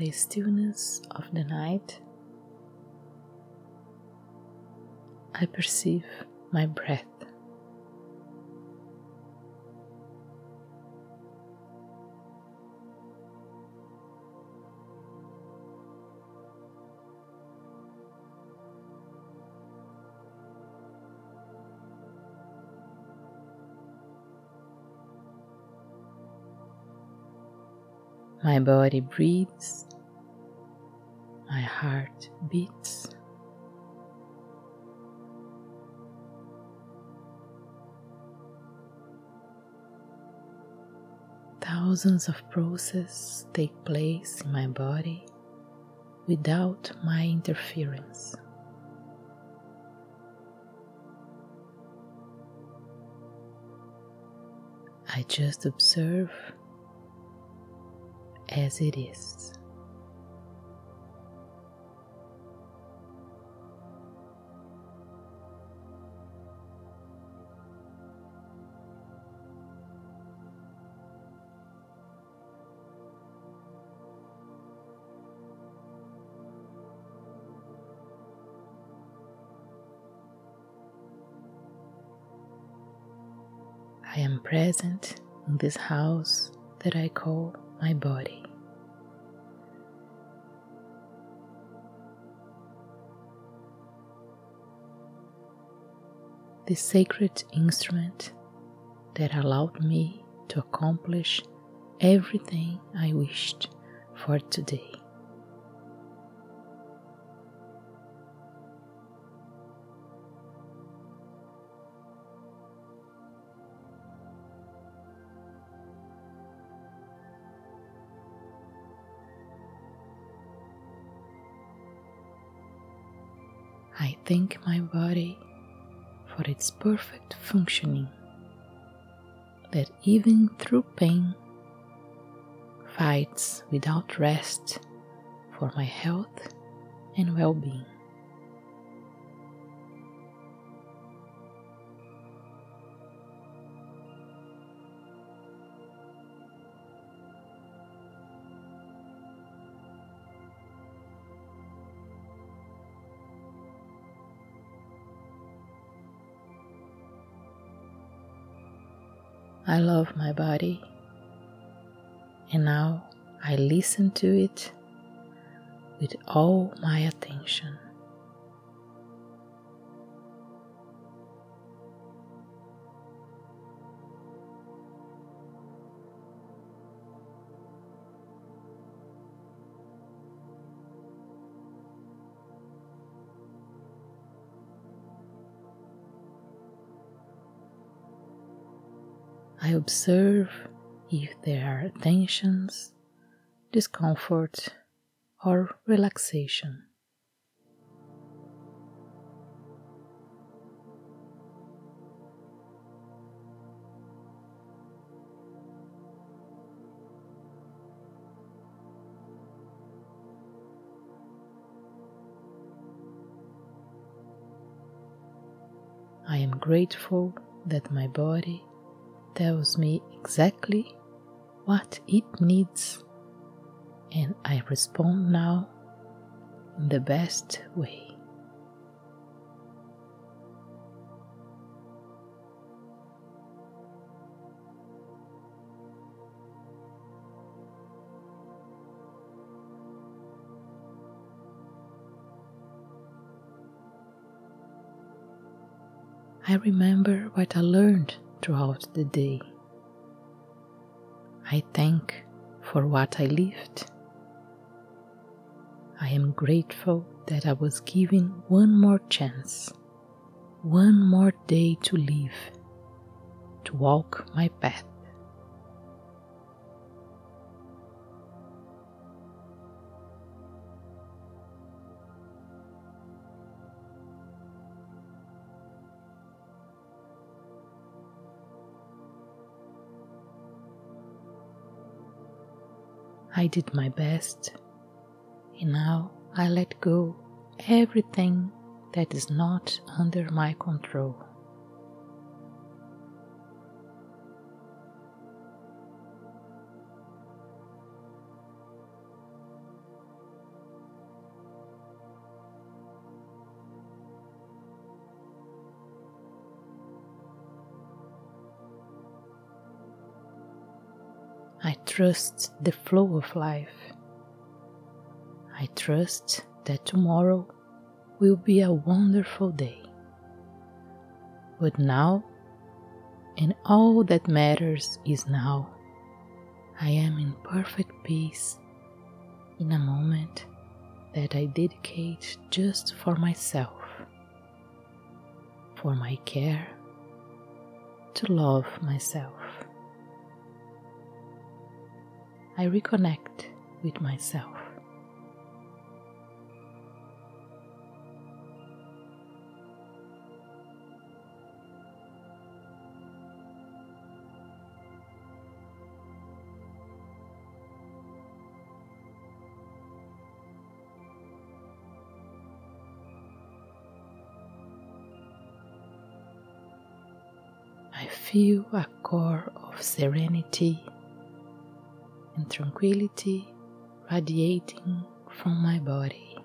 the stillness of the night, I perceive my breath. My body breathes, my heart beats. Thousands of processes take place in my body without my interference. I just observe as it is. I am present in this house that I call my body. The sacred instrument that allowed me to accomplish everything I wished for today. I thank my body for its perfect functioning, that even through pain fights without rest for my health and well being. I love my body, and now I listen to it with all my attention. I observe if there are tensions, discomfort, or relaxation. I am grateful that my body tells me exactly what it needs, and I respond now in the best way. I remember what I learned throughout the day. I thank for what I lived. I am grateful that I was given one more chance, one more day to live, to walk my path. I did my best, and now I let go everything that is not under my control. Trust the flow of life. I trust that tomorrow will be a wonderful day. But now, and all that matters is now, I am in perfect peace in a moment that I dedicate just for myself, for my care, to love myself. I reconnect with myself. I feel a core of serenity tranquility radiating from my body.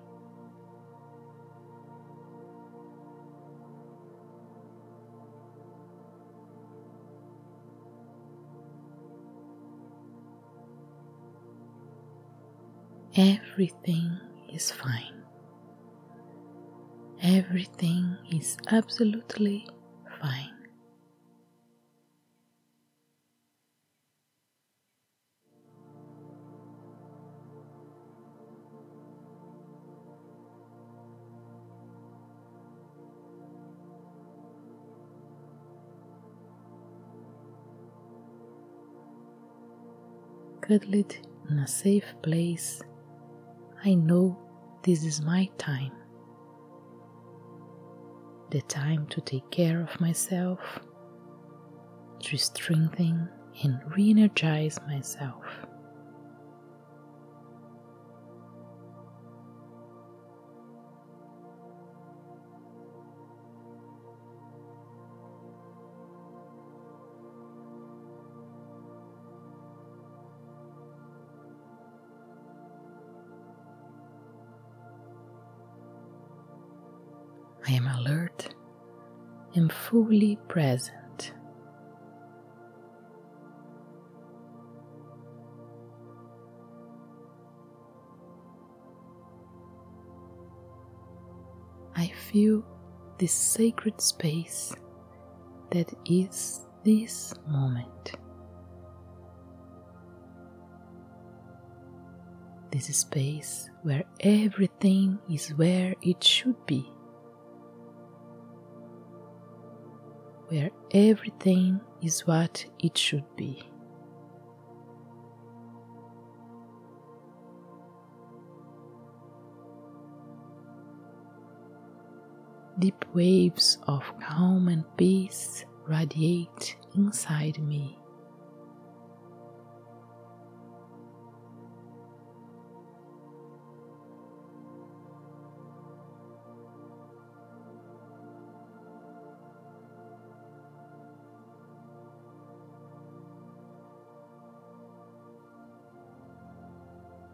Everything is fine. Everything is absolutely fine. Cuddled in a safe place, I know this is my time. The time to take care of myself, to strengthen and re energize myself. I am alert and fully present. I feel this sacred space that is this moment. This space where everything is where it should be. Where everything is what it should be. Deep waves of calm and peace radiate inside me.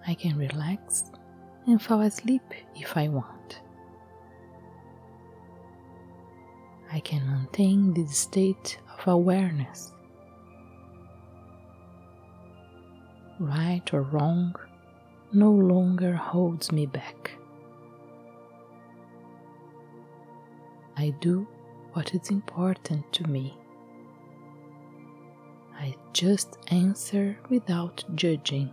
I can relax and fall asleep if I want. I can maintain this state of awareness. Right or wrong no longer holds me back. I do what is important to me. I just answer without judging.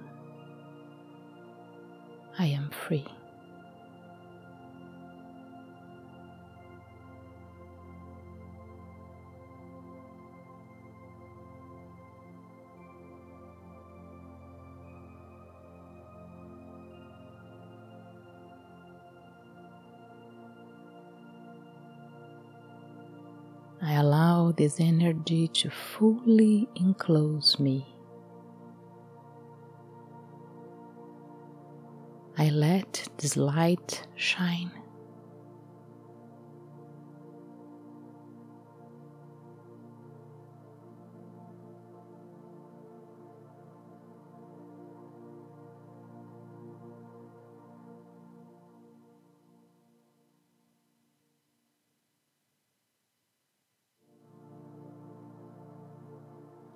I am free. I allow this energy to fully enclose me. I let this light shine.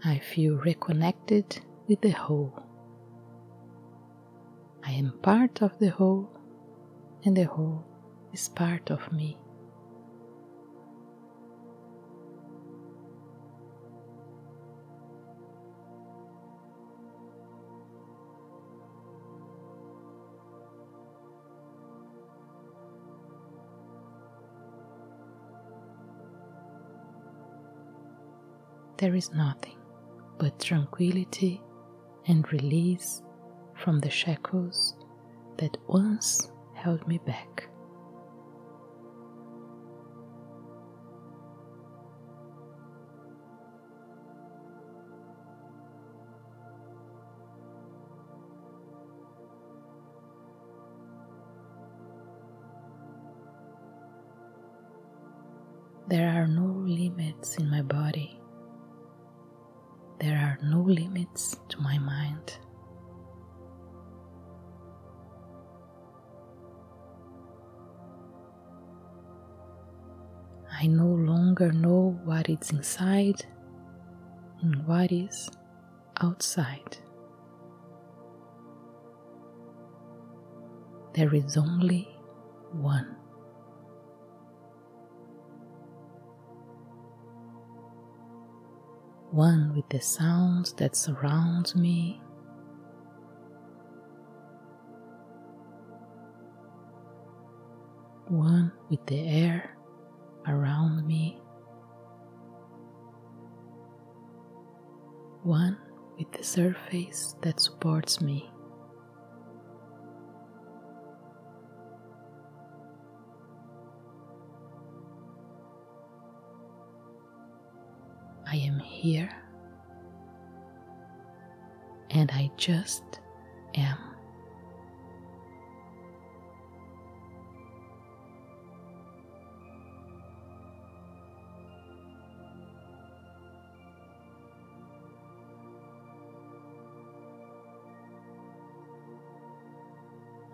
I feel reconnected with the whole. I am part of the whole, and the whole is part of me. There is nothing but tranquility and release from the shackles that once held me back. There are no limits in my body. There are no limits to my mind. I no longer know what is inside and what is outside. There is only one. One with the sounds that surround me. One with the air one with the surface that supports me. I am here and I just am.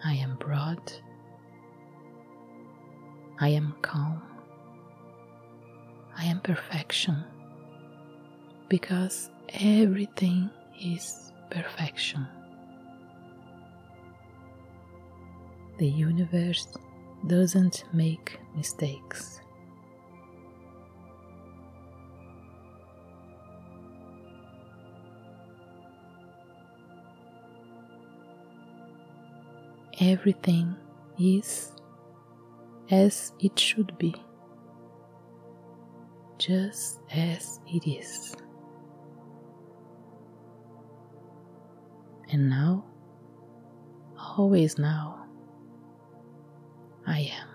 I am broad. I am calm. I am perfection because everything is perfection. The universe doesn't make mistakes. Everything is as it should be, just as it is. And now, always now, I am.